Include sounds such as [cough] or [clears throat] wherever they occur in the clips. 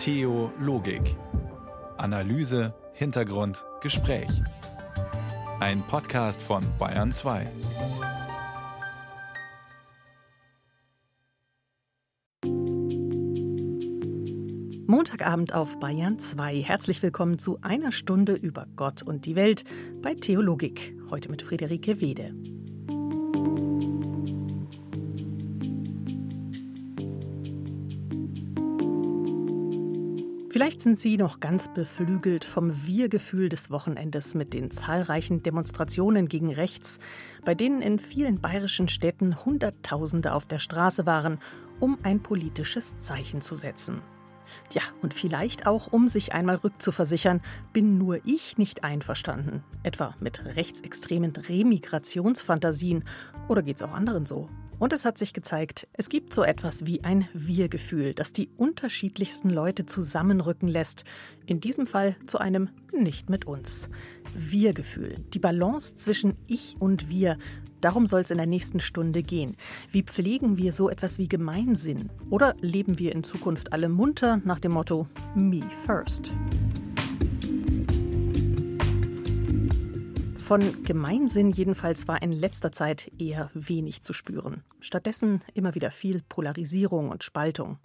Theologik. Analyse, Hintergrund, Gespräch. Ein Podcast von Bayern 2. Montagabend auf Bayern 2. Herzlich willkommen zu einer Stunde über Gott und die Welt bei Theologik. Heute mit Friederike Wede. Vielleicht sind Sie noch ganz beflügelt vom Wir-Gefühl des Wochenendes mit den zahlreichen Demonstrationen gegen rechts, bei denen in vielen bayerischen Städten Hunderttausende auf der Straße waren, um ein politisches Zeichen zu setzen. Ja, und vielleicht auch, um sich einmal rückzuversichern, bin nur ich nicht einverstanden. Etwa mit rechtsextremen Remigrationsfantasien. Oder geht's auch anderen so? Und es hat sich gezeigt, es gibt so etwas wie ein Wir-Gefühl, das die unterschiedlichsten Leute zusammenrücken lässt. In diesem Fall zu einem Nicht mit uns. Wir-Gefühl, die Balance zwischen Ich und Wir. Darum soll es in der nächsten Stunde gehen. Wie pflegen wir so etwas wie Gemeinsinn? Oder leben wir in Zukunft alle munter nach dem Motto Me First? Von Gemeinsinn jedenfalls war in letzter Zeit eher wenig zu spüren. Stattdessen immer wieder viel Polarisierung und Spaltung.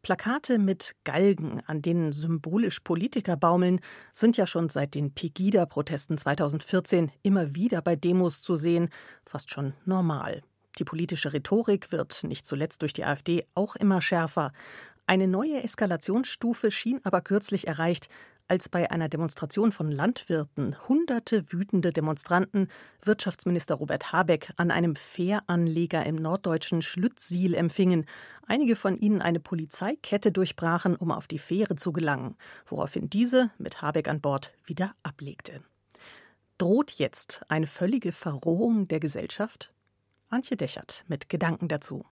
Plakate mit Galgen, an denen symbolisch Politiker baumeln, sind ja schon seit den Pegida-Protesten 2014 immer wieder bei Demos zu sehen, fast schon normal. Die politische Rhetorik wird nicht zuletzt durch die AfD auch immer schärfer. Eine neue Eskalationsstufe schien aber kürzlich erreicht, als bei einer Demonstration von Landwirten hunderte wütende Demonstranten Wirtschaftsminister Robert Habeck an einem Fähranleger im norddeutschen Schlüttsiel empfingen, einige von ihnen eine Polizeikette durchbrachen, um auf die Fähre zu gelangen, woraufhin diese mit Habeck an Bord wieder ablegte. Droht jetzt eine völlige Verrohung der Gesellschaft? Antje Dechert mit Gedanken dazu.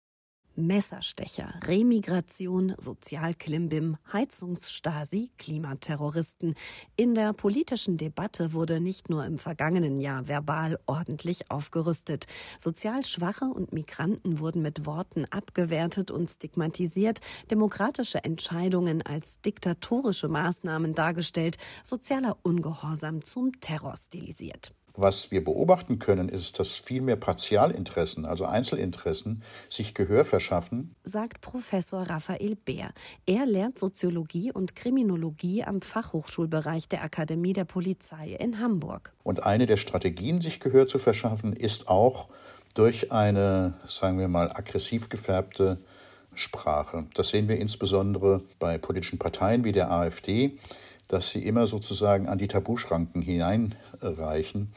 Messerstecher, Remigration, Sozialklimbim, Heizungsstasi, Klimaterroristen. In der politischen Debatte wurde nicht nur im vergangenen Jahr verbal ordentlich aufgerüstet. Sozial Schwache und Migranten wurden mit Worten abgewertet und stigmatisiert, demokratische Entscheidungen als diktatorische Maßnahmen dargestellt, sozialer Ungehorsam zum Terror stilisiert. Was wir beobachten können, ist, dass viel mehr Partialinteressen, also Einzelinteressen, sich Gehör verschaffen. Sagt Professor Raphael Bär. Er lehrt Soziologie und Kriminologie am Fachhochschulbereich der Akademie der Polizei in Hamburg. Und eine der Strategien, sich Gehör zu verschaffen, ist auch durch eine, sagen wir mal, aggressiv gefärbte Sprache. Das sehen wir insbesondere bei politischen Parteien wie der AfD dass sie immer sozusagen an die Tabuschranken hineinreichen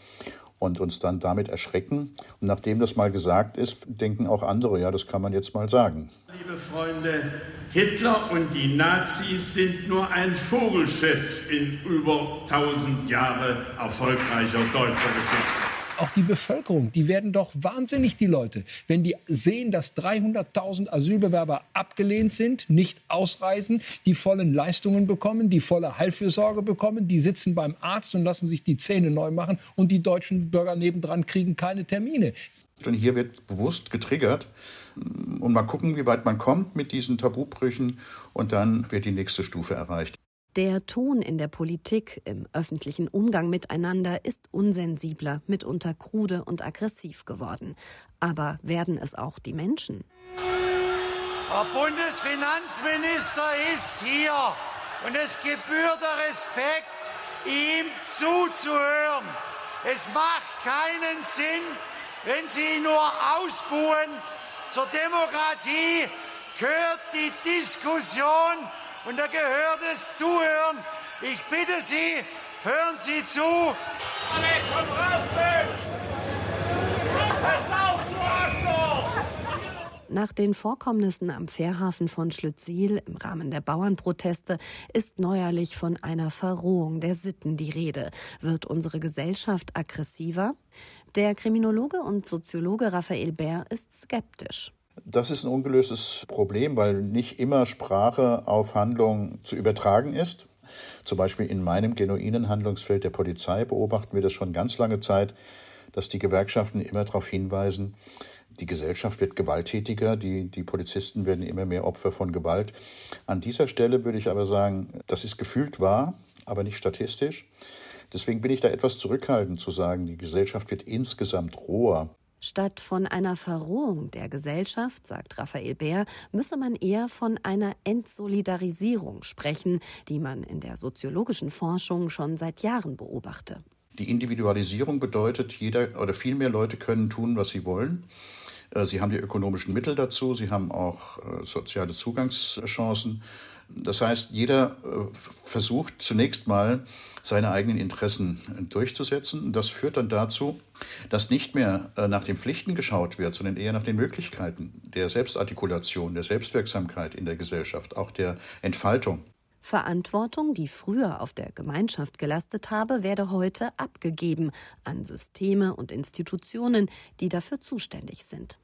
und uns dann damit erschrecken. Und nachdem das mal gesagt ist, denken auch andere, ja, das kann man jetzt mal sagen. Liebe Freunde, Hitler und die Nazis sind nur ein Vogelschiss in über 1000 Jahre erfolgreicher deutscher Geschichte auch die Bevölkerung, die werden doch wahnsinnig, die Leute, wenn die sehen, dass 300.000 Asylbewerber abgelehnt sind, nicht ausreisen, die vollen Leistungen bekommen, die volle Heilfürsorge bekommen, die sitzen beim Arzt und lassen sich die Zähne neu machen und die deutschen Bürger nebendran kriegen keine Termine. Und hier wird bewusst getriggert und mal gucken, wie weit man kommt mit diesen Tabubrüchen und dann wird die nächste Stufe erreicht. Der Ton in der Politik, im öffentlichen Umgang miteinander ist unsensibler, mitunter krude und aggressiv geworden. Aber werden es auch die Menschen? Der Bundesfinanzminister ist hier und es gebührt der Respekt, ihm zuzuhören. Es macht keinen Sinn, wenn Sie ihn nur ausbuhen. Zur Demokratie gehört die Diskussion und da gehört es Zuhören. Ich bitte Sie, hören Sie zu. Alle, komm raus, Mensch! Nach den Vorkommnissen am Fährhafen von Schlüttsiel im Rahmen der Bauernproteste ist neuerlich von einer Verrohung der Sitten die Rede. Wird unsere Gesellschaft aggressiver? Der Kriminologe und Soziologe Raphael Bär ist skeptisch. Das ist ein ungelöstes Problem, weil nicht immer Sprache auf Handlung zu übertragen ist. Zum Beispiel in meinem genuinen Handlungsfeld der Polizei beobachten wir das schon ganz lange Zeit, dass die Gewerkschaften immer darauf hinweisen, Die Gesellschaft wird gewalttätiger, die, die Polizisten werden immer mehr Opfer von Gewalt. An dieser Stelle würde ich aber sagen, das ist gefühlt wahr, aber nicht statistisch. Deswegen bin ich da etwas zurückhaltend zu sagen, die Gesellschaft wird insgesamt roher. Statt von einer Verrohung der Gesellschaft, sagt Raphael Bär, müsse man eher von einer Entsolidarisierung sprechen, die man in der soziologischen Forschung schon seit Jahren beobachte. Die Individualisierung bedeutet, jeder oder viel mehr Leute können tun, was sie wollen. Äh, sie haben die ökonomischen Mittel dazu, sie haben auch äh, soziale Zugangschancen. Das heißt, jeder äh, versucht zunächst mal seine eigenen Interessen durchzusetzen. Das führt dann dazu, dass nicht mehr äh, nach den Pflichten geschaut wird, sondern eher nach den Möglichkeiten der Selbstartikulation, der Selbstwirksamkeit in der Gesellschaft, auch der Entfaltung. Verantwortung, die früher auf der Gemeinschaft gelastet habe, werde heute abgegeben an Systeme und Institutionen, die dafür zuständig sind.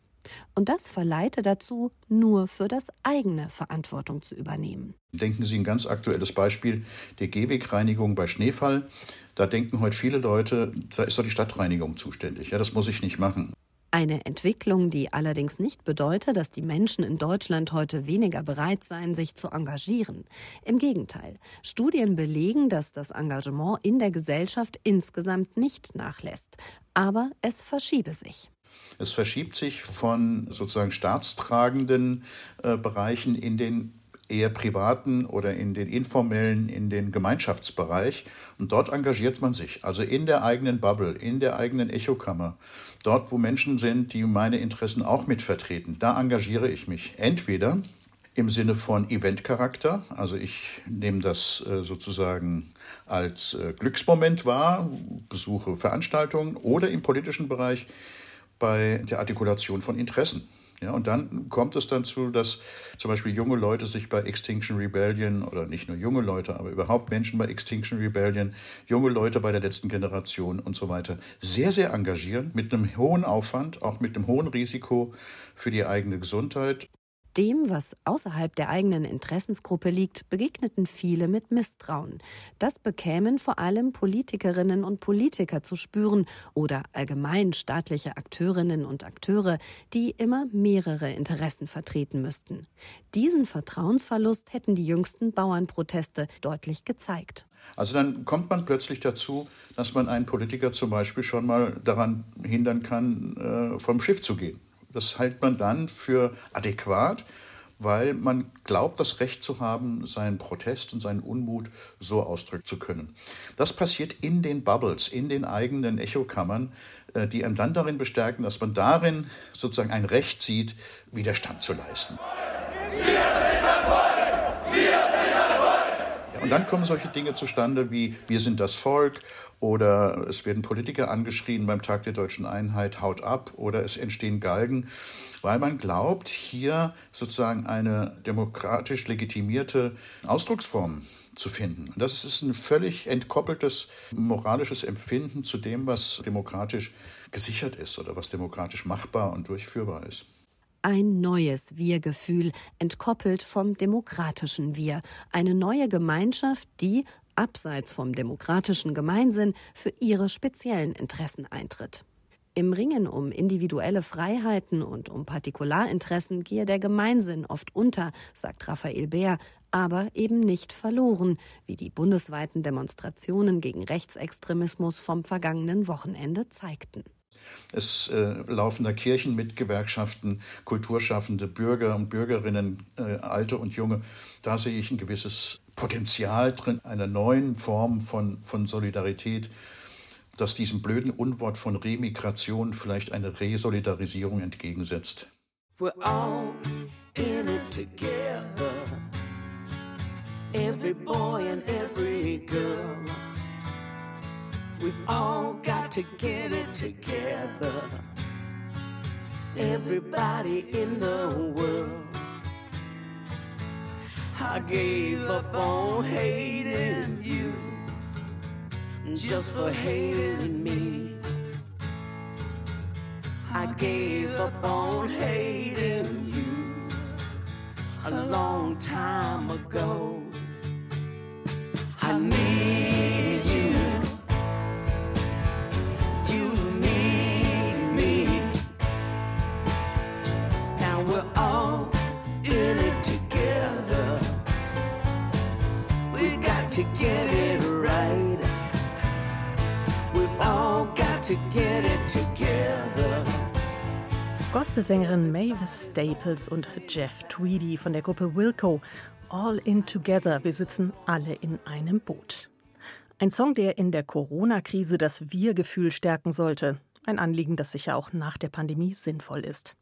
Und das verleite dazu, nur für das eigene Verantwortung zu übernehmen. Denken Sie ein ganz aktuelles Beispiel der Gehwegreinigung bei Schneefall. Da denken heute viele Leute, da ist doch die Stadtreinigung zuständig. Ja, das muss ich nicht machen. Eine Entwicklung, die allerdings nicht bedeutet, dass die Menschen in Deutschland heute weniger bereit seien, sich zu engagieren. Im Gegenteil. Studien belegen, dass das Engagement in der Gesellschaft insgesamt nicht nachlässt. Aber es verschiebe sich. Es verschiebt sich von sozusagen staatstragenden äh, Bereichen in den eher privaten oder in den informellen, in den Gemeinschaftsbereich. Und dort engagiert man sich, also in der eigenen Bubble, in der eigenen Echokammer. Dort, wo Menschen sind, die meine Interessen auch mitvertreten, da engagiere ich mich. Entweder im Sinne von Eventcharakter, also ich nehme das äh, sozusagen als äh, Glücksmoment wahr, besuche Veranstaltungen oder im politischen Bereich bei der Artikulation von Interessen. Ja, und dann kommt es dazu, dass zum Beispiel junge Leute sich bei Extinction Rebellion oder nicht nur junge Leute, aber überhaupt Menschen bei Extinction Rebellion, junge Leute bei der letzten Generation und so weiter sehr, sehr engagieren, mit einem hohen Aufwand, auch mit einem hohen Risiko für die eigene Gesundheit dem, was außerhalb der eigenen Interessensgruppe liegt, begegneten viele mit Misstrauen. Das bekämen vor allem Politikerinnen und Politiker zu spüren oder allgemein staatliche Akteurinnen und Akteure, die immer mehrere Interessen vertreten müssten. Diesen Vertrauensverlust hätten die jüngsten Bauernproteste deutlich gezeigt. Also dann kommt man plötzlich dazu, dass man einen Politiker zum Beispiel schon mal daran hindern kann, äh, vom Schiff zu gehen. Das hält man dann für adäquat, weil man glaubt, das Recht zu haben, seinen Protest und seinen Unmut so ausdrücken zu können. Das passiert in den Bubbles, in den eigenen Echokammern, äh, die einen dann darin bestärken, dass man darin sozusagen ein Recht sieht, Widerstand zu leisten. Und dann kommen solche Dinge zustande wie wir sind das Volk oder es werden Politiker angeschrien beim Tag der deutschen Einheit, haut ab oder es entstehen Galgen, weil man glaubt, hier sozusagen eine demokratisch legitimierte Ausdrucksform zu finden. Und das ist ein völlig entkoppeltes moralisches Empfinden zu dem, was demokratisch gesichert ist oder was demokratisch machbar und durchführbar ist ein neues Wir-Gefühl, entkoppelt vom demokratischen Wir, eine neue Gemeinschaft, die, abseits vom demokratischen Gemeinsinn, für ihre speziellen Interessen eintritt. Im Ringen um individuelle Freiheiten und um Partikularinteressen gehe der Gemeinsinn oft unter, sagt Raphael Bär, aber eben nicht verloren, wie die bundesweiten Demonstrationen gegen Rechtsextremismus vom vergangenen Wochenende zeigten. Es äh, laufen da Kirchen mit Gewerkschaften, Kulturschaffende, Bürger und Bürgerinnen, äh, alte und junge. Da sehe ich ein gewisses Potenzial drin, einer neuen Form von, von Solidarität, das diesem blöden Unwort von Remigration vielleicht eine Resolidarisierung entgegensetzt. We're all in it together. Every boy and every girl. We've all got to get it together. Everybody in the world. I gave up on hating you just for hating me. I gave up on hating you a long time ago. I need to get it together. Gospelsängerin Mavis Staples und Jeff Tweedy von der Gruppe Wilco. All in Together. Wir sitzen alle in einem Boot. Ein Song, der in der Corona-Krise das Wir-Gefühl stärken sollte. Ein Anliegen, das sicher auch nach der Pandemie sinnvoll ist.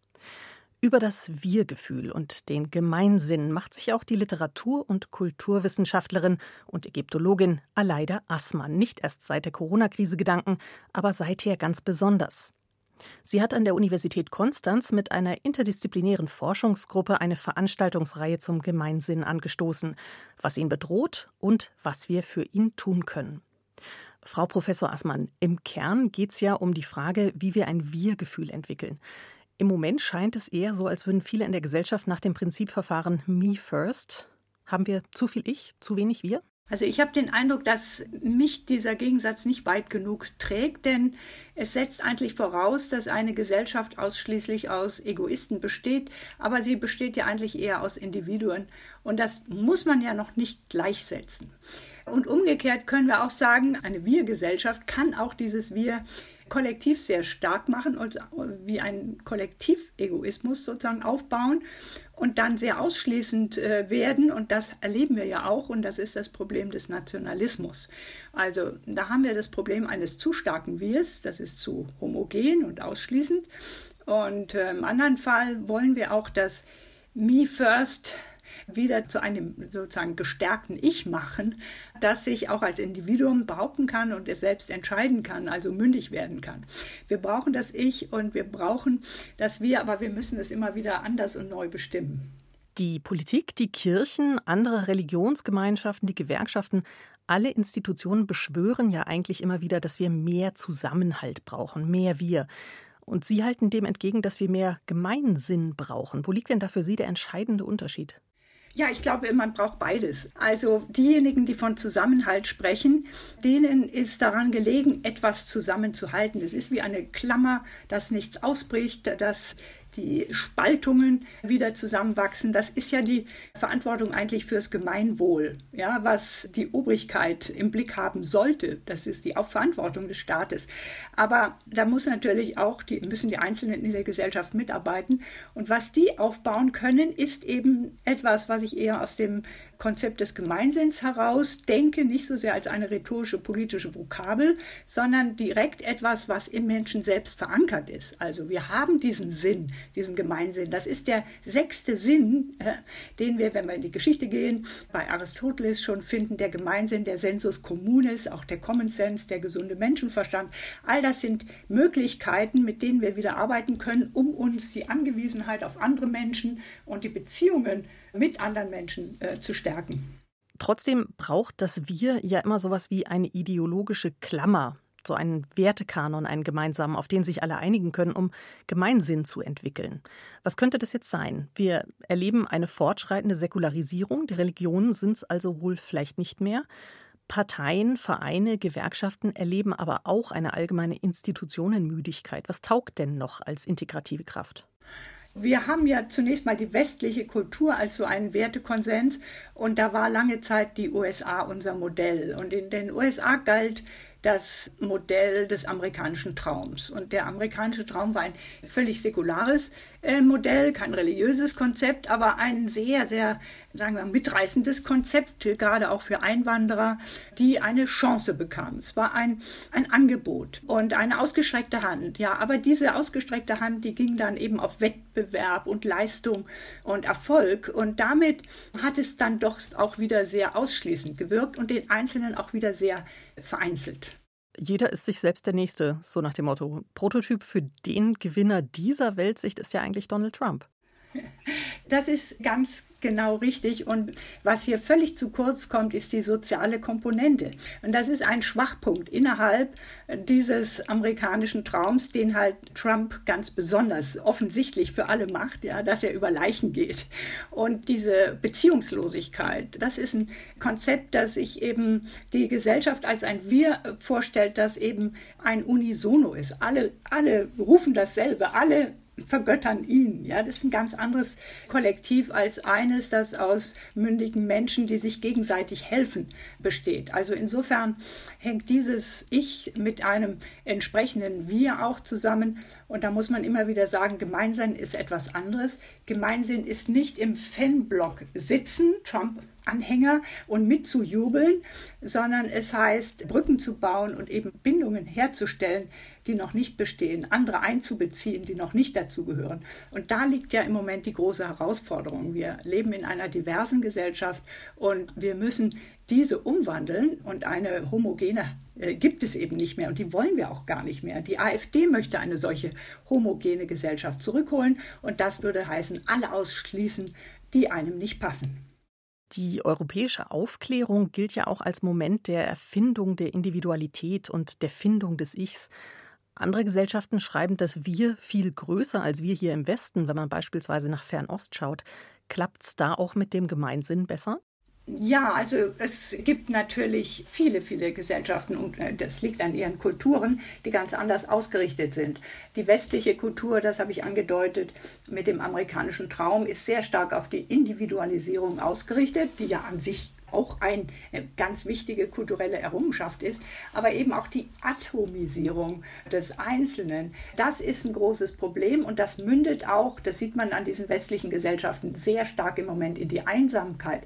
Über das Wir-Gefühl und den Gemeinsinn macht sich auch die Literatur- und Kulturwissenschaftlerin und Ägyptologin Aleida Assmann nicht erst seit der Corona-Krise Gedanken, aber seither ganz besonders. Sie hat an der Universität Konstanz mit einer interdisziplinären Forschungsgruppe eine Veranstaltungsreihe zum Gemeinsinn angestoßen, was ihn bedroht und was wir für ihn tun können. Frau Professor Assmann, im Kern geht es ja um die Frage, wie wir ein Wir-Gefühl entwickeln. Im Moment scheint es eher so, als würden viele in der Gesellschaft nach dem Prinzip verfahren Me First. Haben wir zu viel Ich, zu wenig Wir? Also ich habe den Eindruck, dass mich dieser Gegensatz nicht weit genug trägt, denn es setzt eigentlich voraus, dass eine Gesellschaft ausschließlich aus Egoisten besteht, aber sie besteht ja eigentlich eher aus Individuen und das muss man ja noch nicht gleichsetzen. Und umgekehrt können wir auch sagen, eine Wir-Gesellschaft kann auch dieses Wir kollektiv sehr stark machen und wie ein Kollektivegoismus sozusagen aufbauen und dann sehr ausschließend äh, werden. Und das erleben wir ja auch. Und das ist das Problem des Nationalismus. Also da haben wir das Problem eines zu starken Wirs. Das ist zu homogen und ausschließend. Und äh, im anderen Fall wollen wir auch das Me First wieder zu einem sozusagen gestärkten Ich machen, das sich auch als Individuum behaupten kann und es selbst entscheiden kann, also mündig werden kann. Wir brauchen das Ich und wir brauchen das Wir, aber wir müssen es immer wieder anders und neu bestimmen. Die Politik, die Kirchen, andere Religionsgemeinschaften, die Gewerkschaften, alle Institutionen beschwören ja eigentlich immer wieder, dass wir mehr Zusammenhalt brauchen, mehr wir. Und Sie halten dem entgegen, dass wir mehr Gemeinsinn brauchen. Wo liegt denn da für Sie der entscheidende Unterschied? Ja, ich glaube, man braucht beides. Also diejenigen, die von Zusammenhalt sprechen, denen ist daran gelegen, etwas zusammenzuhalten. Es ist wie eine Klammer, dass nichts ausbricht, dass die Spaltungen wieder zusammenwachsen. Das ist ja die Verantwortung eigentlich fürs Gemeinwohl, ja, was die Obrigkeit im Blick haben sollte. Das ist die Verantwortung des Staates. Aber da muss natürlich auch die, müssen die Einzelnen in der Gesellschaft mitarbeiten. Und was die aufbauen können, ist eben etwas, was ich eher aus dem Konzept des Gemeinsinns heraus denke, nicht so sehr als eine rhetorische politische Vokabel, sondern direkt etwas, was im Menschen selbst verankert ist. Also wir haben diesen Sinn, diesen Gemeinsinn. Das ist der sechste Sinn, äh, den wir, wenn wir in die Geschichte gehen, bei Aristoteles schon finden, der Gemeinsinn, der Sensus communis, auch der Common Sense, der gesunde Menschenverstand. All das sind Möglichkeiten, mit denen wir wieder arbeiten können, um uns die Angewiesenheit auf andere Menschen und die Beziehungen mit anderen Menschen äh, zu stärken. Trotzdem braucht das Wir ja immer sowas wie eine ideologische Klammer, so einen Wertekanon, einen gemeinsamen, auf den sich alle einigen können, um Gemeinsinn zu entwickeln. Was könnte das jetzt sein? Wir erleben eine fortschreitende Säkularisierung, der Religionen sind es also wohl vielleicht nicht mehr. Parteien, Vereine, Gewerkschaften erleben aber auch eine allgemeine Institutionenmüdigkeit. Was taugt denn noch als integrative Kraft? Wir haben ja zunächst mal die westliche Kultur als so einen Wertekonsens und da war lange Zeit die USA unser Modell. Und in den USA galt das Modell des amerikanischen Traums. Und der amerikanische Traum war ein völlig säkulares Modell, kein religiöses Konzept, aber ein sehr, sehr, sagen wir, mitreißendes Konzept, gerade auch für Einwanderer, die eine Chance bekamen. Es war ein, ein Angebot und eine ausgestreckte Hand. Ja, aber diese ausgestreckte Hand, die ging dann eben auf Wettbewerb und Leistung und Erfolg. Und damit hat es dann doch auch wieder sehr ausschließend gewirkt und den Einzelnen auch wieder sehr vereinzelt. Jeder ist sich selbst der Nächste, so nach dem Motto. Prototyp für den Gewinner dieser Weltsicht ist ja eigentlich Donald Trump. [laughs] Das ist ganz genau richtig. Und was hier völlig zu kurz kommt, ist die soziale Komponente. Und das ist ein Schwachpunkt innerhalb dieses amerikanischen Traums, den halt Trump ganz besonders offensichtlich für alle macht, ja, dass er über Leichen geht. Und diese Beziehungslosigkeit, das ist ein Konzept, das sich eben die Gesellschaft als ein Wir vorstellt, das eben ein Unisono ist. Alle, alle rufen dasselbe, alle vergöttern ihn. Ja, das ist ein ganz anderes Kollektiv als eines, das aus mündigen Menschen, die sich gegenseitig helfen, besteht. Also insofern hängt dieses Ich mit einem entsprechenden Wir auch zusammen. Und da muss man immer wieder sagen, Gemeinsinn ist etwas anderes. Gemeinsinn ist nicht im Fanblock sitzen, Trump Anhänger und mitzujubeln, sondern es heißt, Brücken zu bauen und eben Bindungen herzustellen, die noch nicht bestehen, andere einzubeziehen, die noch nicht dazugehören. Und da liegt ja im Moment die große Herausforderung. Wir leben in einer diversen Gesellschaft und wir müssen diese umwandeln und eine homogene äh, gibt es eben nicht mehr und die wollen wir auch gar nicht mehr. Die AfD möchte eine solche homogene Gesellschaft zurückholen und das würde heißen, alle ausschließen, die einem nicht passen. Die europäische Aufklärung gilt ja auch als Moment der Erfindung der Individualität und der Findung des Ichs. Andere Gesellschaften schreiben das Wir viel größer als wir hier im Westen, wenn man beispielsweise nach Fernost schaut. Klappt es da auch mit dem Gemeinsinn besser? Ja, also es gibt natürlich viele, viele Gesellschaften und äh, das liegt an ihren Kulturen, die ganz anders ausgerichtet sind. Die westliche Kultur, das habe ich angedeutet, mit dem amerikanischen Traum ist sehr stark auf die Individualisierung ausgerichtet, die ja an sich auch eine äh, ganz wichtige kulturelle Errungenschaft ist, aber eben auch die Atomisierung des Einzelnen. Das ist ein großes Problem und das mündet auch, das sieht man an diesen westlichen Gesellschaften sehr stark im Moment in die Einsamkeit.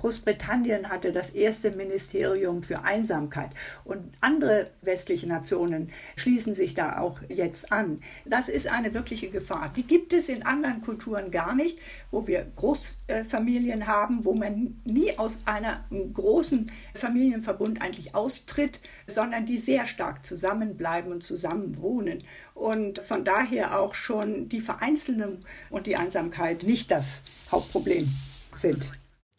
Großbritannien hatte das erste Ministerium für Einsamkeit und andere westliche Nationen schließen sich da auch jetzt an. Das ist eine wirkliche Gefahr. Die gibt es in anderen Kulturen gar nicht, wo wir Großfamilien haben, wo man nie aus einem großen Familienverbund eigentlich austritt, sondern die sehr stark zusammenbleiben und zusammen wohnen. Und von daher auch schon die Vereinzelung und die Einsamkeit nicht das Hauptproblem sind.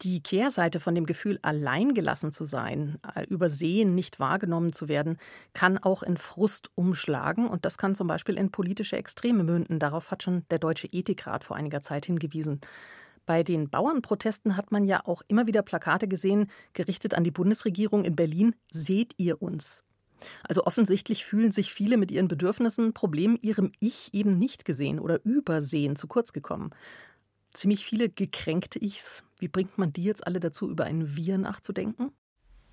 Die Kehrseite von dem Gefühl, alleingelassen zu sein, äh, übersehen, nicht wahrgenommen zu werden, kann auch in Frust umschlagen. Und das kann zum Beispiel in politische Extreme münden. Darauf hat schon der Deutsche Ethikrat vor einiger Zeit hingewiesen. Bei den Bauernprotesten hat man ja auch immer wieder Plakate gesehen, gerichtet an die Bundesregierung in Berlin: Seht ihr uns? Also offensichtlich fühlen sich viele mit ihren Bedürfnissen, Problemen ihrem Ich eben nicht gesehen oder übersehen, zu kurz gekommen ziemlich viele gekränkte Ichs. Wie bringt man die jetzt alle dazu, über ein Wir nachzudenken?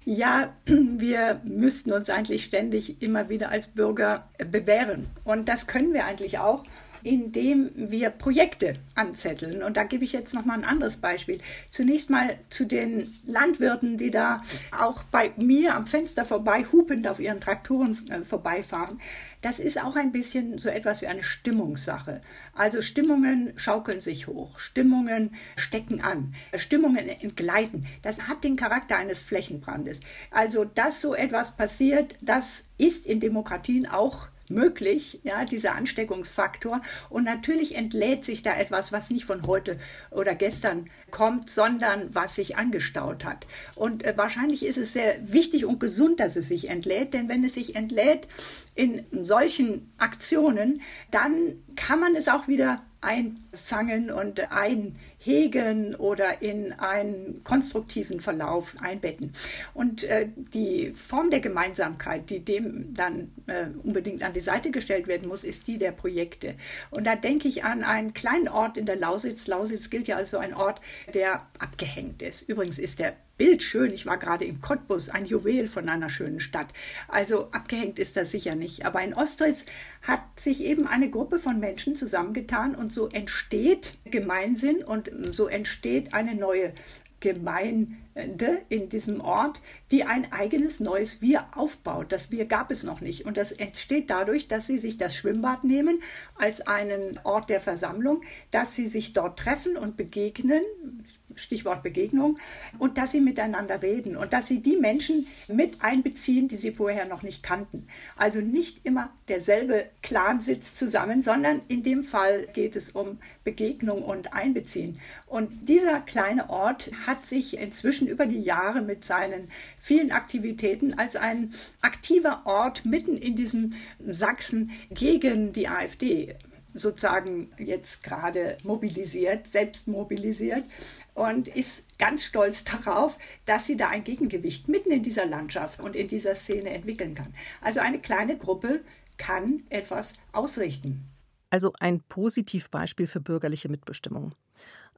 Ja, [clears throat] wir müssten uns eigentlich ständig immer wieder als Bürger bewähren. Und das können wir eigentlich auch, indem wir Projekte anzetteln. Und da gebe ich jetzt noch mal ein anderes Beispiel. Zunächst mal zu den Landwirten, die da auch bei mir am Fenster vorbei hupend auf ihren Traktoren äh, vorbeifahren. Das ist auch ein bisschen so etwas wie eine Stimmungssache. Also Stimmungen schaukeln sich hoch, Stimmungen stecken an, Stimmungen entgleiten. Das hat den Charakter eines Flächenbrandes. Also, dass so etwas passiert, das ist in Demokratien auch möglich, ja, dieser Ansteckungsfaktor. Und natürlich entlädt sich da etwas, was nicht von heute oder gestern kommt, sondern was sich angestaut hat. Und äh, wahrscheinlich ist es sehr wichtig und gesund, dass es sich entlädt, denn wenn es sich entlädt in solchen Aktionen, dann kann man es auch wieder einfangen und einhegen oder in einen konstruktiven Verlauf einbetten. Und äh, die Form der Gemeinsamkeit, die dem dann äh, unbedingt an die Seite gestellt werden muss, ist die der Projekte. Und da denke ich an einen kleinen Ort in der Lausitz. Lausitz gilt ja als so ein Ort, der abgehängt ist. Übrigens ist der bildschön. Ich war gerade in Cottbus, ein Juwel von einer schönen Stadt. Also abgehängt ist das sicher nicht. Aber in Ostritz hat sich eben eine Gruppe von Menschen zusammengetan und so entsteht Gemeinsinn und so entsteht eine neue Gemeinde in diesem Ort, die ein eigenes neues Wir aufbaut. Das Wir gab es noch nicht. Und das entsteht dadurch, dass sie sich das Schwimmbad nehmen als einen Ort der Versammlung, dass sie sich dort treffen und begegnen. Stichwort Begegnung, und dass sie miteinander reden und dass sie die Menschen mit einbeziehen, die sie vorher noch nicht kannten. Also nicht immer derselbe Clan sitzt zusammen, sondern in dem Fall geht es um Begegnung und Einbeziehen. Und dieser kleine Ort hat sich inzwischen über die Jahre mit seinen vielen Aktivitäten als ein aktiver Ort mitten in diesem Sachsen gegen die AfD sozusagen jetzt gerade mobilisiert, selbst mobilisiert und ist ganz stolz darauf, dass sie da ein Gegengewicht mitten in dieser Landschaft und in dieser Szene entwickeln kann. Also eine kleine Gruppe kann etwas ausrichten. Also ein Positivbeispiel für bürgerliche Mitbestimmung.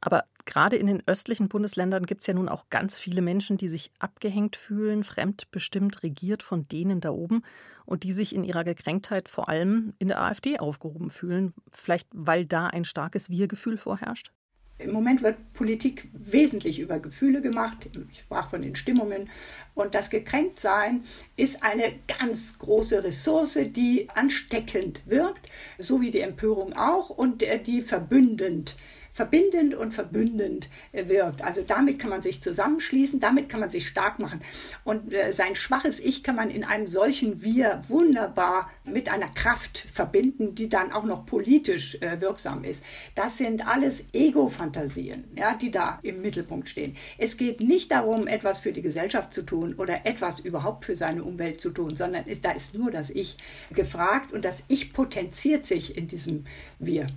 Aber gerade in den östlichen Bundesländern gibt es ja nun auch ganz viele Menschen, die sich abgehängt fühlen, fremdbestimmt regiert von denen da oben und die sich in ihrer Gekränktheit vor allem in der AfD aufgehoben fühlen, vielleicht weil da ein starkes Wir-Gefühl vorherrscht? Im Moment wird Politik wesentlich über Gefühle gemacht. Ich sprach von den Stimmungen. Und das Gekränktsein ist eine ganz große Ressource, die ansteckend wirkt, so wie die Empörung auch und die verbündend verbindend und verbündend äh, wirkt. Also damit kann man sich zusammenschließen, damit kann man sich stark machen. Und äh, sein schwaches Ich kann man in einem solchen Wir wunderbar mit einer Kraft verbinden, die dann auch noch politisch äh, wirksam ist. Das sind alles Ego-Fantasien, ja, die da im Mittelpunkt stehen. Es geht nicht darum, etwas für die Gesellschaft zu tun oder etwas überhaupt für seine Umwelt zu tun, sondern da ist nur das Ich gefragt und das Ich potenziert sich in diesem Wir.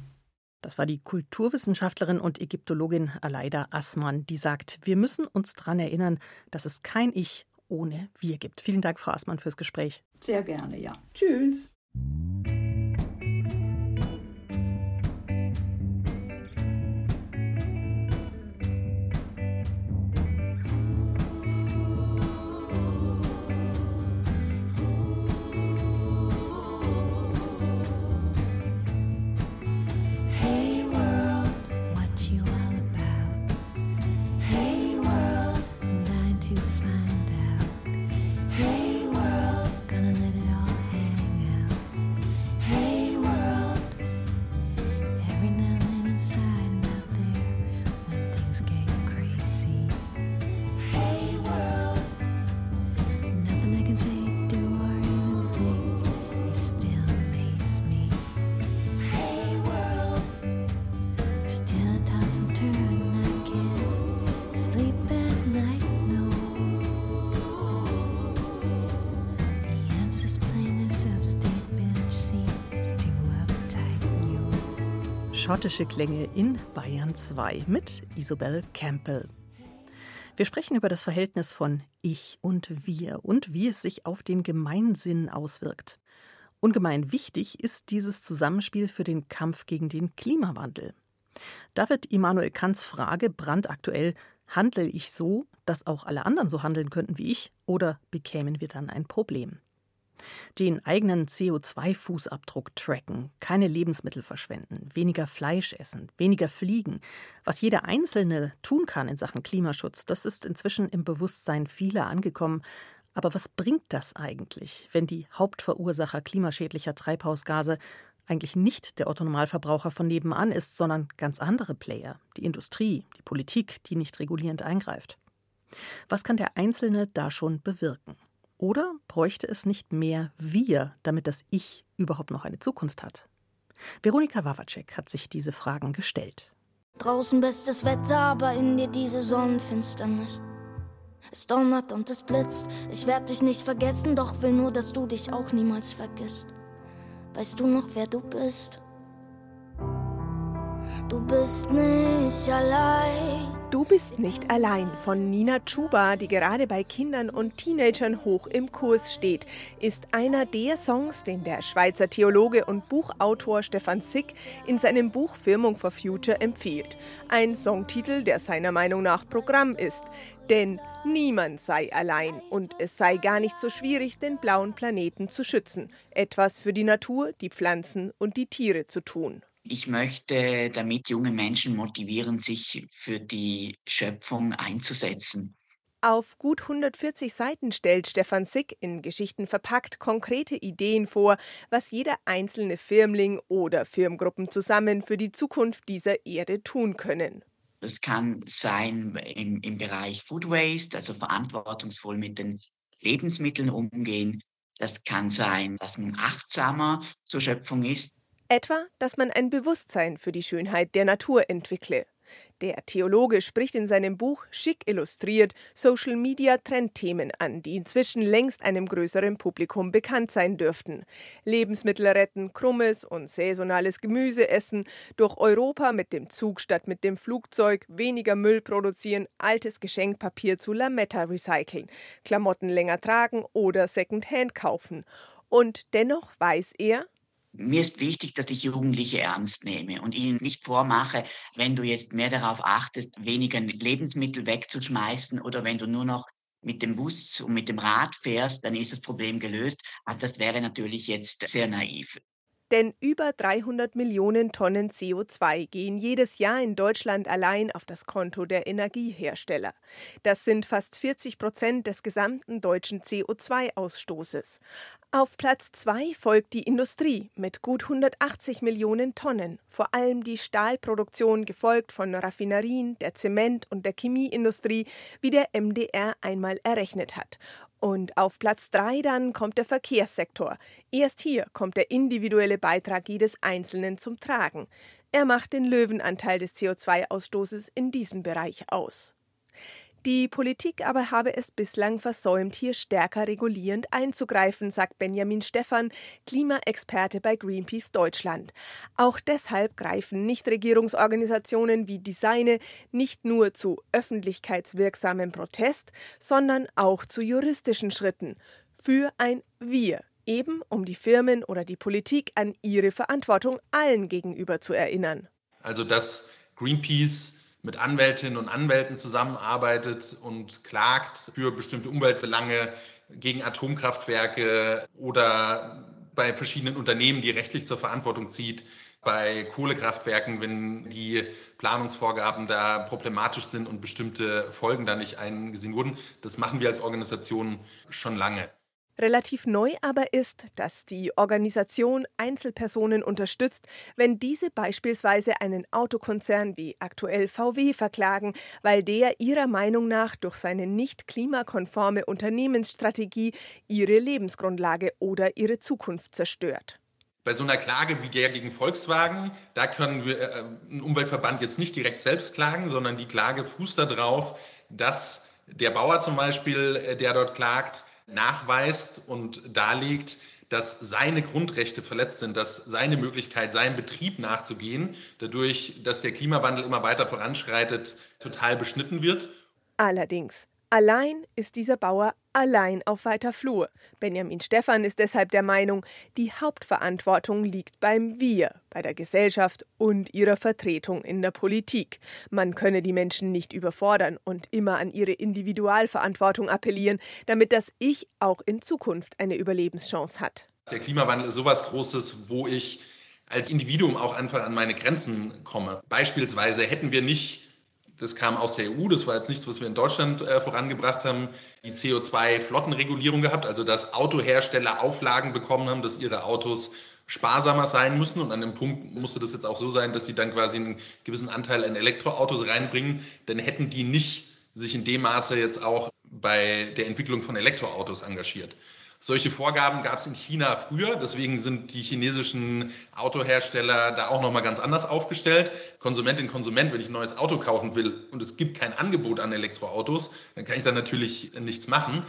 Das war die Kulturwissenschaftlerin und Ägyptologin Aleida Assmann, die sagt, wir müssen uns daran erinnern, dass es kein Ich ohne Wir gibt. Vielen Dank, Frau Assmann, fürs Gespräch. Sehr gerne, ja. Tschüss. Schottische Klänge in Bayern 2 mit Isobel Campbell. Wir sprechen über das Verhältnis von Ich und Wir und wie es sich auf den Gemeinsinn auswirkt. Ungemein wichtig ist dieses Zusammenspiel für den Kampf gegen den Klimawandel. Da wird Immanuel Kants Frage brandaktuell: Handle ich so, dass auch alle anderen so handeln könnten wie ich, oder bekämen wir dann ein Problem? Den eigenen CO2-Fußabdruck tracken, keine Lebensmittel verschwenden, weniger Fleisch essen, weniger fliegen. Was jeder Einzelne tun kann in Sachen Klimaschutz, das ist inzwischen im Bewusstsein vieler angekommen. Aber was bringt das eigentlich, wenn die Hauptverursacher klimaschädlicher Treibhausgase eigentlich nicht der Otto-Normalverbraucher von nebenan ist, sondern ganz andere Player, die Industrie, die Politik, die nicht regulierend eingreift? Was kann der Einzelne da schon bewirken? Oder bräuchte es nicht mehr wir, damit das Ich überhaupt noch eine Zukunft hat? Veronika Wawacek hat sich diese Fragen gestellt. Draußen bestes Wetter, aber in dir diese Sonnenfinsternis. Es donnert und es blitzt. Ich werd dich nicht vergessen, doch will nur, dass du dich auch niemals vergisst. Weißt du noch, wer du bist? Du bist nicht allein. Du bist nicht allein von Nina Chuba, die gerade bei Kindern und Teenagern hoch im Kurs steht, ist einer der Songs, den der Schweizer Theologe und Buchautor Stefan Sick in seinem Buch Firmung for Future empfiehlt. Ein Songtitel, der seiner Meinung nach Programm ist. Denn niemand sei allein und es sei gar nicht so schwierig, den blauen Planeten zu schützen. Etwas für die Natur, die Pflanzen und die Tiere zu tun. Ich möchte damit junge Menschen motivieren, sich für die Schöpfung einzusetzen. Auf gut 140 Seiten stellt Stefan Sick in Geschichten verpackt konkrete Ideen vor, was jeder einzelne Firmling oder Firmengruppen zusammen für die Zukunft dieser Erde tun können. Das kann sein im, im Bereich Food Waste, also verantwortungsvoll mit den Lebensmitteln umgehen. Das kann sein, dass man achtsamer zur Schöpfung ist. Etwa, dass man ein Bewusstsein für die Schönheit der Natur entwickle. Der Theologe spricht in seinem Buch Schick illustriert Social Media Trendthemen an, die inzwischen längst einem größeren Publikum bekannt sein dürften. Lebensmittel retten, krummes und saisonales Gemüse essen, durch Europa mit dem Zug statt mit dem Flugzeug, weniger Müll produzieren, altes Geschenkpapier zu Lametta recyceln, Klamotten länger tragen oder Secondhand kaufen. Und dennoch weiß er, Mir ist wichtig, dass ich Jugendliche ernst nehme und ihnen nicht vormache, wenn du jetzt mehr darauf achtest, weniger Lebensmittel wegzuschmeißen oder wenn du nur noch mit dem Bus und mit dem Rad fährst, dann ist das Problem gelöst. Also das wäre natürlich jetzt sehr naiv. Denn über 300 Millionen Tonnen CO2 gehen jedes Jahr in Deutschland allein auf das Konto der Energiehersteller. Das sind fast 40 Prozent des gesamten deutschen CO2-Ausstoßes. Auf Platz zwei folgt die Industrie mit gut 180 Millionen Tonnen, vor allem die Stahlproduktion, gefolgt von Raffinerien, der Zement- und der Chemieindustrie, wie der MDR einmal errechnet hat. Und auf Platz drei dann kommt der Verkehrssektor. Erst hier kommt der individuelle Beitrag jedes Einzelnen zum Tragen. Er macht den Löwenanteil des CO2-Ausstoßes in diesem Bereich aus. Die Politik aber habe es bislang versäumt, hier stärker regulierend einzugreifen, sagt Benjamin Stephan, Klimaexperte bei Greenpeace Deutschland. Auch deshalb greifen Nichtregierungsorganisationen wie die nicht nur zu öffentlichkeitswirksamem Protest, sondern auch zu juristischen Schritten für ein Wir, eben um die Firmen oder die Politik an ihre Verantwortung allen gegenüber zu erinnern. Also dass Greenpeace mit Anwältinnen und Anwälten zusammenarbeitet und klagt für bestimmte Umweltbelange gegen Atomkraftwerke oder bei verschiedenen Unternehmen, die rechtlich zur Verantwortung zieht, bei Kohlekraftwerken, wenn die Planungsvorgaben da problematisch sind und bestimmte Folgen da nicht eingesehen wurden. Das machen wir als Organisation schon lange. Relativ neu aber ist, dass die Organisation Einzelpersonen unterstützt, wenn diese beispielsweise einen Autokonzern wie aktuell VW verklagen, weil der ihrer Meinung nach durch seine nicht klimakonforme Unternehmensstrategie ihre Lebensgrundlage oder ihre Zukunft zerstört. Bei so einer Klage wie der gegen Volkswagen, da können wir äh, Umweltverband jetzt nicht direkt selbst klagen, sondern die Klage fußt darauf, dass der Bauer zum Beispiel, äh, der dort klagt, nachweist und darlegt, dass seine Grundrechte verletzt sind, dass seine Möglichkeit, seinem Betrieb nachzugehen, dadurch, dass der Klimawandel immer weiter voranschreitet, total beschnitten wird. Allerdings, Allein ist dieser Bauer allein auf weiter Flur. Benjamin Stephan ist deshalb der Meinung, die Hauptverantwortung liegt beim Wir, bei der Gesellschaft und ihrer Vertretung in der Politik. Man könne die Menschen nicht überfordern und immer an ihre Individualverantwortung appellieren, damit das Ich auch in Zukunft eine Überlebenschance hat. Der Klimawandel ist sowas Großes, wo ich als Individuum auch einfach an meine Grenzen komme. Beispielsweise hätten wir nicht das kam aus der EU, das war jetzt nichts, was wir in Deutschland äh, vorangebracht haben, die CO2-Flottenregulierung gehabt, also dass Autohersteller Auflagen bekommen haben, dass ihre Autos sparsamer sein müssen. Und an dem Punkt musste das jetzt auch so sein, dass sie dann quasi einen gewissen Anteil an Elektroautos reinbringen. Dann hätten die nicht sich in dem Maße jetzt auch bei der Entwicklung von Elektroautos engagiert. Solche Vorgaben gab es in China früher, deswegen sind die chinesischen Autohersteller da auch nochmal ganz anders aufgestellt. Konsumentin, Konsument, wenn ich ein neues Auto kaufen will und es gibt kein Angebot an Elektroautos, dann kann ich da natürlich nichts machen.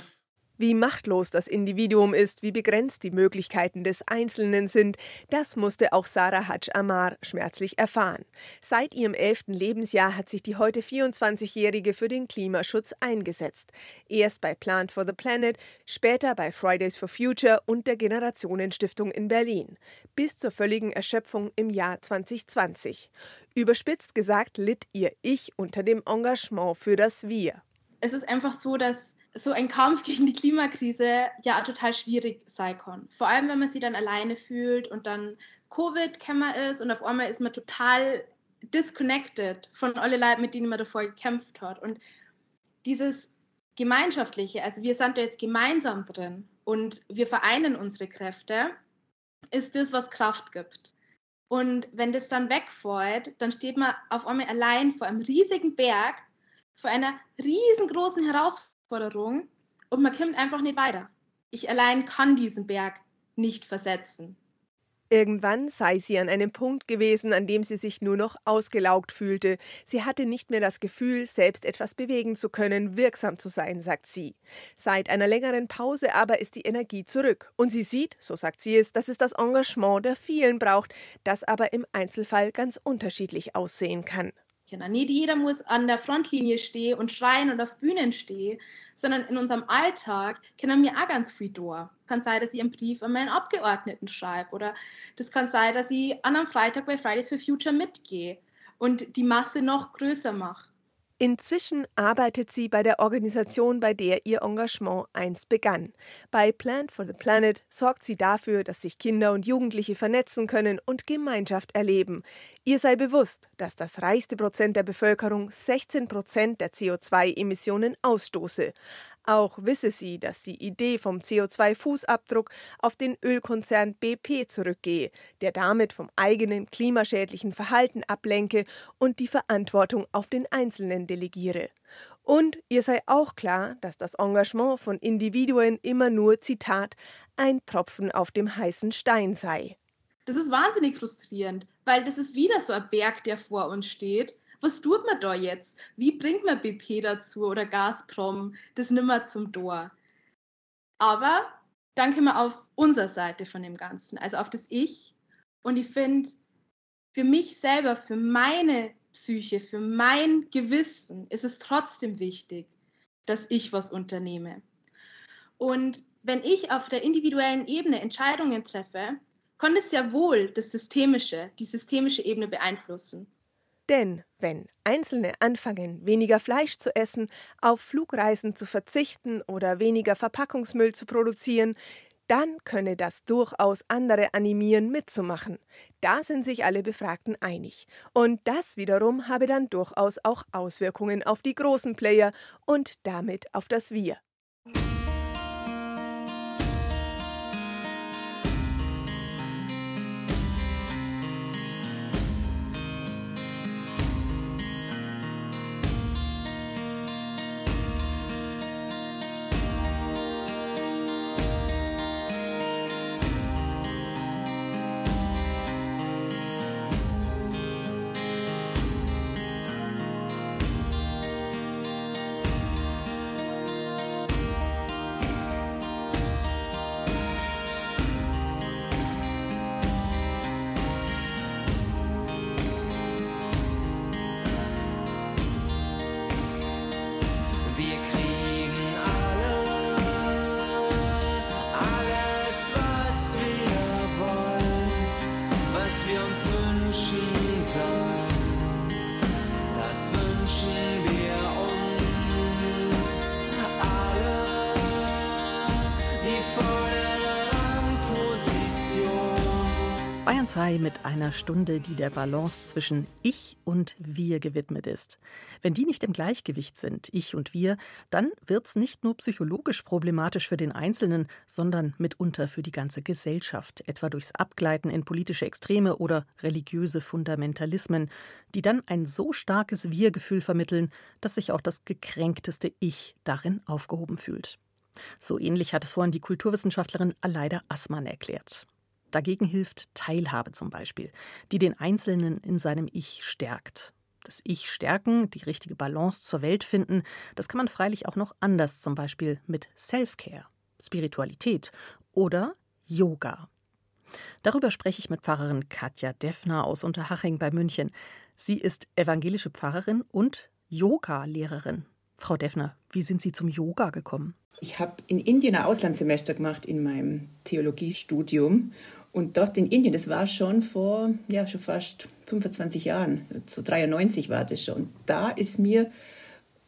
Wie machtlos das Individuum ist, wie begrenzt die Möglichkeiten des Einzelnen sind, das musste auch Sarah Hajj Amar schmerzlich erfahren. Seit ihrem elften Lebensjahr hat sich die heute 24-Jährige für den Klimaschutz eingesetzt. Erst bei Plant for the Planet, später bei Fridays for Future und der Generationenstiftung in Berlin. Bis zur völligen Erschöpfung im Jahr 2020. Überspitzt gesagt litt ihr Ich unter dem Engagement für das Wir. Es ist einfach so, dass so ein Kampf [laughs] gegen die Klimakrise ja total schwierig sein kann. Vor allem, wenn man sich dann alleine fühlt und dann Covid-Kämmer ist und auf einmal ist man total disconnected von allen Leuten, mit denen man davor gekämpft hat. Und dieses Gemeinschaftliche, also wir sind da jetzt gemeinsam drin und wir vereinen unsere Kräfte, ist das, was Kraft gibt. Und wenn das dann wegfällt, dann steht man auf einmal allein vor einem riesigen Berg, vor einer riesengroßen Herausforderung Herausforderung und man kommt einfach nicht weiter. Ich allein kann diesen Berg nicht versetzen. Irgendwann sei sie an einem Punkt gewesen, an dem sie sich nur noch ausgelaugt fühlte. Sie hatte nicht mehr das Gefühl, selbst etwas bewegen zu können, wirksam zu sein, sagt sie. Seit einer längeren Pause aber ist die Energie zurück. Und sie sieht, so sagt sie es, dass es das Engagement der vielen braucht, das aber im Einzelfall ganz unterschiedlich aussehen kann. Können. Nicht jeder muss an der Frontlinie stehen und schreien und auf Bühnen stehen, sondern in unserem Alltag können wir auch ganz viel da. Kann sein, dass ich einen Brief an meinen Abgeordneten schreibe oder das kann sein, dass ich an einem Freitag bei Fridays for Future mitgehe und die Masse noch größer mache. Inzwischen arbeitet sie bei der Organisation, bei der ihr Engagement einst begann. Bei Plant for the Planet sorgt sie dafür, dass sich Kinder und Jugendliche vernetzen können und Gemeinschaft erleben. Ihr sei bewusst, dass das reichste Prozent der Bevölkerung 16 Prozent der CO2-Emissionen ausstoße. Auch wisse sie, dass die Idee vom CO2-Fußabdruck auf den Ölkonzern BP zurückgehe, der damit vom eigenen klimaschädlichen Verhalten ablenke und die Verantwortung auf den Einzelnen delegiere. Und ihr sei auch klar, dass das Engagement von Individuen immer nur, Zitat, ein Tropfen auf dem heißen Stein sei. Das ist wahnsinnig frustrierend, weil das ist wieder so ein Berg, der vor uns steht was tut man da jetzt? Wie bringt man BP dazu oder Gazprom das nimmer zum Tor? Aber dann können wir auf unserer Seite von dem Ganzen, also auf das Ich. Und ich finde, für mich selber, für meine Psyche, für mein Gewissen ist es trotzdem wichtig, dass ich was unternehme. Und wenn ich auf der individuellen Ebene Entscheidungen treffe, kann es ja wohl das Systemische, die systemische Ebene beeinflussen. Denn wenn Einzelne anfangen, weniger Fleisch zu essen, auf Flugreisen zu verzichten oder weniger Verpackungsmüll zu produzieren, dann könne das durchaus andere animieren, mitzumachen. Da sind sich alle Befragten einig. Und das wiederum habe dann durchaus auch Auswirkungen auf die großen Player und damit auf das Wir. Bayern 2 mit einer Stunde, die der Balance zwischen Ich und Wir gewidmet ist. Wenn die nicht im Gleichgewicht sind, Ich und Wir, dann wird es nicht nur psychologisch problematisch für den Einzelnen, sondern mitunter für die ganze Gesellschaft, etwa durchs Abgleiten in politische Extreme oder religiöse Fundamentalismen, die dann ein so starkes Wir-Gefühl vermitteln, dass sich auch das gekränkteste Ich darin aufgehoben fühlt. So ähnlich hat es vorhin die Kulturwissenschaftlerin Aleida Assmann erklärt. Dagegen hilft Teilhabe zum Beispiel, die den Einzelnen in seinem Ich stärkt. Das Ich stärken, die richtige Balance zur Welt finden, das kann man freilich auch noch anders, zum Beispiel mit Self-Care, Spiritualität oder Yoga. Darüber spreche ich mit Pfarrerin Katja Deffner aus Unterhaching bei München. Sie ist evangelische Pfarrerin und Yoga-Lehrerin. Frau Deffner, wie sind Sie zum Yoga gekommen? Ich habe in Indien ein Auslandssemester gemacht in meinem Theologiestudium und dort in Indien, das war schon vor, ja, schon fast 25 Jahren, so 93 war das schon. Da ist mir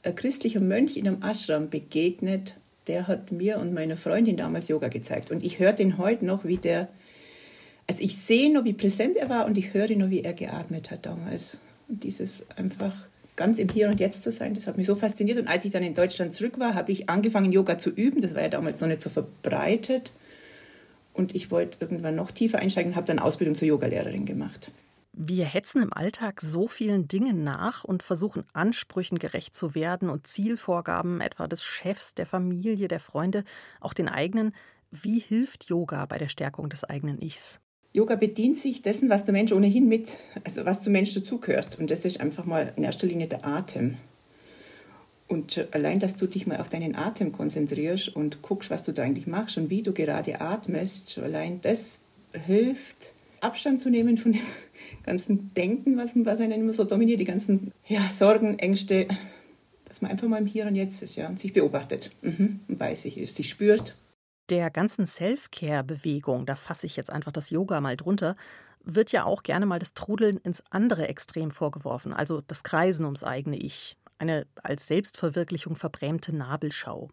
ein christlicher Mönch in einem Ashram begegnet, der hat mir und meiner Freundin damals Yoga gezeigt. Und ich höre den heute noch, wie der, also ich sehe noch, wie präsent er war und ich höre noch, wie er geatmet hat damals. Und dieses einfach ganz im Hier und Jetzt zu sein, das hat mich so fasziniert. Und als ich dann in Deutschland zurück war, habe ich angefangen, Yoga zu üben. Das war ja damals noch nicht so verbreitet. Und ich wollte irgendwann noch tiefer einsteigen und habe dann Ausbildung zur Yogalehrerin gemacht. Wir hetzen im Alltag so vielen Dingen nach und versuchen Ansprüchen gerecht zu werden und Zielvorgaben etwa des Chefs, der Familie, der Freunde, auch den eigenen. Wie hilft Yoga bei der Stärkung des eigenen Ichs? Yoga bedient sich dessen, was der Mensch ohnehin mit, also was zum Mensch dazugehört. Und das ist einfach mal in erster Linie der Atem. Und allein, dass du dich mal auf deinen Atem konzentrierst und guckst, was du da eigentlich machst und wie du gerade atmest, allein das hilft, Abstand zu nehmen von dem [laughs] ganzen Denken, was, was einen immer so dominiert, die ganzen ja, Sorgen, Ängste, dass man einfach mal im Hier und Jetzt ist ja, und sich beobachtet mhm, und bei sich ist, sich spürt. Der ganzen Self-Care-Bewegung, da fasse ich jetzt einfach das Yoga mal drunter, wird ja auch gerne mal das Trudeln ins andere Extrem vorgeworfen, also das Kreisen ums eigene Ich. Eine als Selbstverwirklichung verbrämte Nabelschau.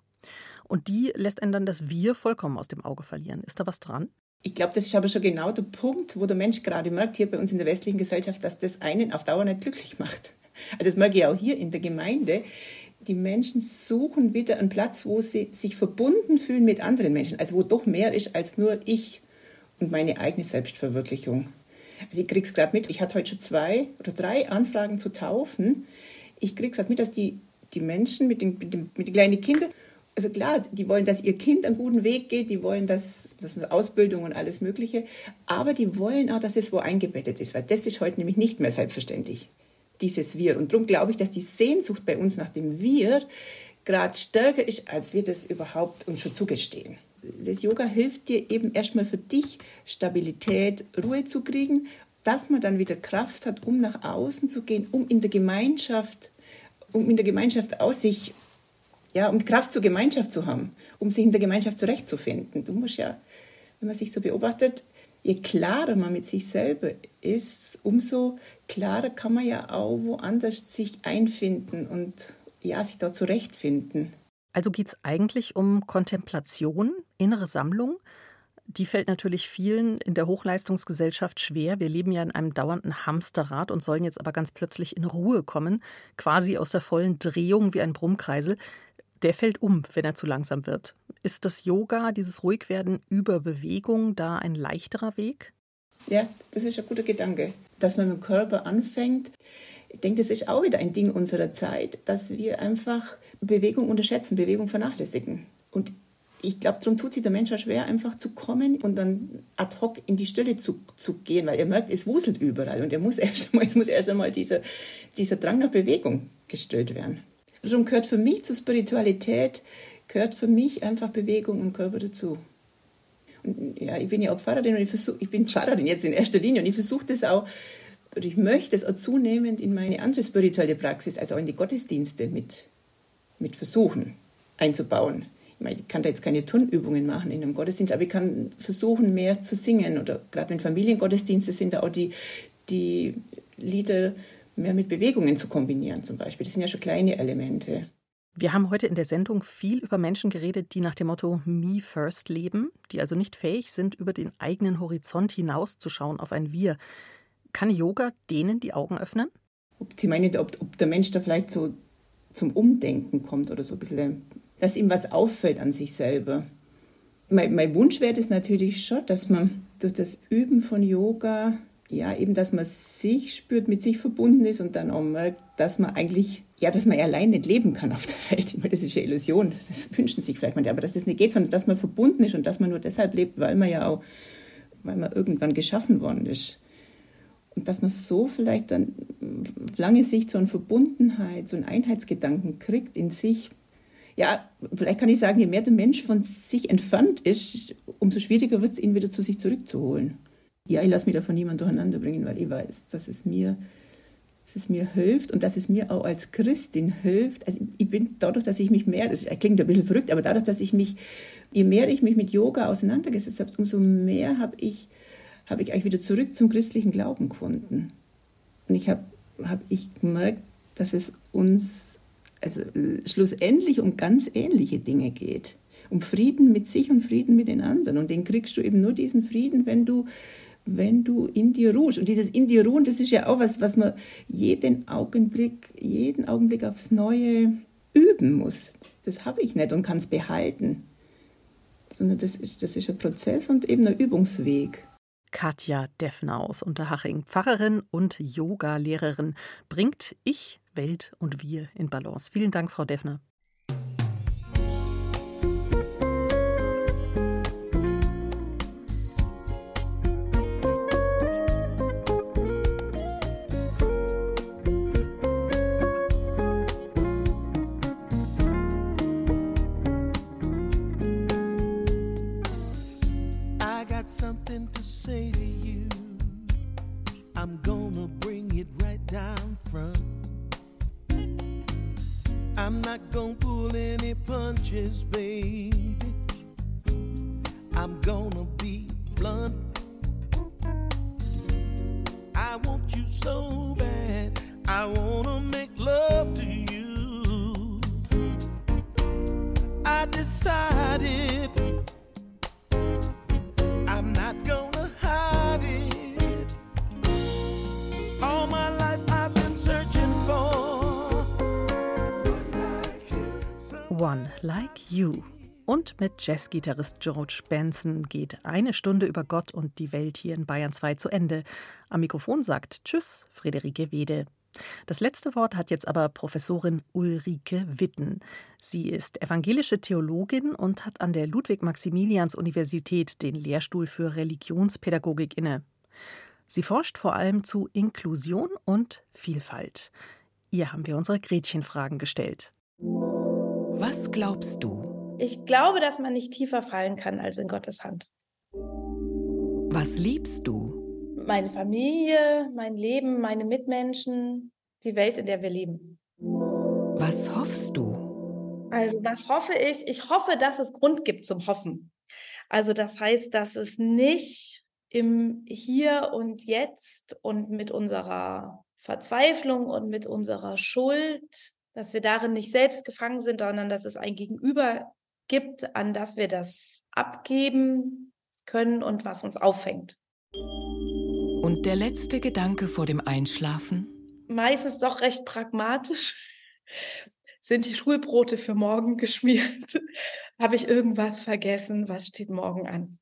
Und die lässt einen dann das Wir vollkommen aus dem Auge verlieren. Ist da was dran? Ich glaube, das ist aber schon genau der Punkt, wo der Mensch gerade merkt, hier bei uns in der westlichen Gesellschaft, dass das einen auf Dauer nicht glücklich macht. Also das merke ich auch hier in der Gemeinde. Die Menschen suchen wieder einen Platz, wo sie sich verbunden fühlen mit anderen Menschen, also wo doch mehr ist als nur ich und meine eigene Selbstverwirklichung. Also ich kriege es gerade mit, ich hatte heute schon zwei oder drei Anfragen zu taufen. Ich kriege es mit, dass die, die Menschen mit den, mit, den, mit den kleinen Kindern also klar, die wollen, dass ihr Kind einen guten Weg geht, die wollen, dass, dass Ausbildung und alles Mögliche, aber die wollen auch, dass es wo eingebettet ist, weil das ist heute nämlich nicht mehr selbstverständlich, dieses Wir. Und darum glaube ich, dass die Sehnsucht bei uns nach dem Wir gerade stärker ist, als wir das überhaupt uns schon zugestehen. Das Yoga hilft dir eben erstmal für dich Stabilität, Ruhe zu kriegen, dass man dann wieder Kraft hat, um nach außen zu gehen, um in der Gemeinschaft, um in der Gemeinschaft aus sich ja, um Kraft zur Gemeinschaft zu haben, um sich in der Gemeinschaft zurechtzufinden. Du musst ja, wenn man sich so beobachtet, je klarer man mit sich selber ist, umso klarer kann man ja auch woanders sich einfinden und ja, sich dort zurechtfinden. Also geht es eigentlich um Kontemplation, innere Sammlung? Die fällt natürlich vielen in der Hochleistungsgesellschaft schwer. Wir leben ja in einem dauernden Hamsterrad und sollen jetzt aber ganz plötzlich in Ruhe kommen, quasi aus der vollen Drehung wie ein Brummkreisel der fällt um, wenn er zu langsam wird. Ist das Yoga, dieses Ruhigwerden über Bewegung, da ein leichterer Weg? Ja, das ist ein guter Gedanke, dass man mit dem Körper anfängt. Ich denke, das ist auch wieder ein Ding unserer Zeit, dass wir einfach Bewegung unterschätzen, Bewegung vernachlässigen. Und ich glaube, darum tut sich der Mensch auch schwer, einfach zu kommen und dann ad hoc in die Stille zu, zu gehen, weil er merkt, es wuselt überall und er muss [laughs] erst einmal, es muss erst einmal dieser, dieser Drang nach Bewegung gestillt werden. Darum gehört für mich zur Spiritualität, gehört für mich einfach Bewegung und Körper dazu. Und ja, ich bin ja auch Pfarrerin und ich versuche, ich bin Pfarrerin jetzt in erster Linie und ich versuche das auch, oder ich möchte es auch zunehmend in meine andere spirituelle Praxis, also auch in die Gottesdienste mit, mit versuchen einzubauen. Ich meine, ich kann da jetzt keine Turnübungen machen in einem Gottesdienst, aber ich kann versuchen, mehr zu singen. Oder gerade wenn Familiengottesdienste sind, da auch die, die Lieder mehr mit Bewegungen zu kombinieren zum Beispiel. Das sind ja schon kleine Elemente. Wir haben heute in der Sendung viel über Menschen geredet, die nach dem Motto Me First leben, die also nicht fähig sind, über den eigenen Horizont hinauszuschauen auf ein Wir. Kann Yoga denen die Augen öffnen? Ob Sie meinen, ob, ob der Mensch da vielleicht so zum Umdenken kommt oder so ein bisschen, dass ihm was auffällt an sich selber. Mein, mein Wunsch wäre das natürlich schon, dass man durch das Üben von Yoga ja, eben, dass man sich spürt, mit sich verbunden ist und dann auch merkt, dass man eigentlich, ja, dass man allein nicht leben kann auf der Welt. Ich meine, das ist ja Illusion. Das wünschen sich vielleicht manche, aber dass das nicht geht, sondern dass man verbunden ist und dass man nur deshalb lebt, weil man ja auch, weil man irgendwann geschaffen worden ist. Und dass man so vielleicht dann auf lange Sicht so eine Verbundenheit, so einen Einheitsgedanken kriegt in sich. Ja, vielleicht kann ich sagen, je mehr der Mensch von sich entfernt ist, umso schwieriger wird es, ihn wieder zu sich zurückzuholen ja, ich lasse mich da von niemandem durcheinander bringen, weil ich weiß, dass es mir, dass es mir hilft und dass es mir auch als Christin hilft. Also ich bin dadurch, dass ich mich mehr, das klingt ein bisschen verrückt, aber dadurch, dass ich mich, je mehr ich mich mit Yoga auseinandergesetzt habe, umso mehr habe ich, habe ich eigentlich wieder zurück zum christlichen Glauben gefunden. Und ich habe, habe ich gemerkt, dass es uns also schlussendlich um ganz ähnliche Dinge geht. Um Frieden mit sich und Frieden mit den anderen. Und den kriegst du eben nur diesen Frieden, wenn du wenn du in dir ruhst. Und dieses in dir ruhen, das ist ja auch was, was man jeden Augenblick, jeden Augenblick aufs Neue üben muss. Das, das habe ich nicht und kann es behalten. Sondern das ist, das ist ein Prozess und eben ein Übungsweg. Katja Deffner aus Unterhaching, Pfarrerin und Yoga-Lehrerin, bringt Ich, Welt und Wir in Balance. Vielen Dank, Frau Deffner. Und mit Jazzgitarrist George Benson geht eine Stunde über Gott und die Welt hier in Bayern 2 zu Ende. Am Mikrofon sagt Tschüss, Friederike Wede. Das letzte Wort hat jetzt aber Professorin Ulrike Witten. Sie ist evangelische Theologin und hat an der Ludwig-Maximilians-Universität den Lehrstuhl für Religionspädagogik inne. Sie forscht vor allem zu Inklusion und Vielfalt. Ihr haben wir unsere Gretchenfragen gestellt. Was glaubst du? Ich glaube, dass man nicht tiefer fallen kann als in Gottes Hand. Was liebst du? Meine Familie, mein Leben, meine Mitmenschen, die Welt, in der wir leben. Was hoffst du? Also was hoffe ich? Ich hoffe, dass es Grund gibt zum Hoffen. Also das heißt, dass es nicht im Hier und Jetzt und mit unserer Verzweiflung und mit unserer Schuld, dass wir darin nicht selbst gefangen sind, sondern dass es ein Gegenüber gibt, an das wir das abgeben können und was uns auffängt. Und der letzte Gedanke vor dem Einschlafen? Meistens doch recht pragmatisch. [laughs] Sind die Schulbrote für morgen [laughs] geschmiert? Habe ich irgendwas vergessen? Was steht morgen an?